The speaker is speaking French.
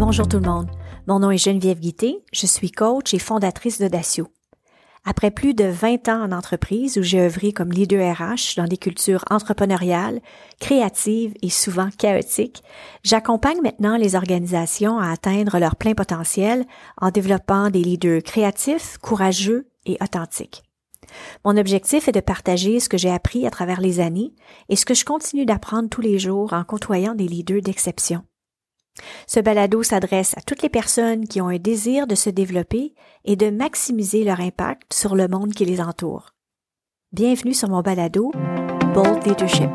Bonjour tout le monde. Mon nom est Geneviève Guité, je suis coach et fondatrice d'Audacio. Après plus de 20 ans en entreprise où j'ai œuvré comme leader RH dans des cultures entrepreneuriales, créatives et souvent chaotiques, j'accompagne maintenant les organisations à atteindre leur plein potentiel en développant des leaders créatifs, courageux et authentiques. Mon objectif est de partager ce que j'ai appris à travers les années et ce que je continue d'apprendre tous les jours en côtoyant des leaders d'exception. Ce balado s'adresse à toutes les personnes qui ont un désir de se développer et de maximiser leur impact sur le monde qui les entoure. Bienvenue sur mon balado Bold Leadership.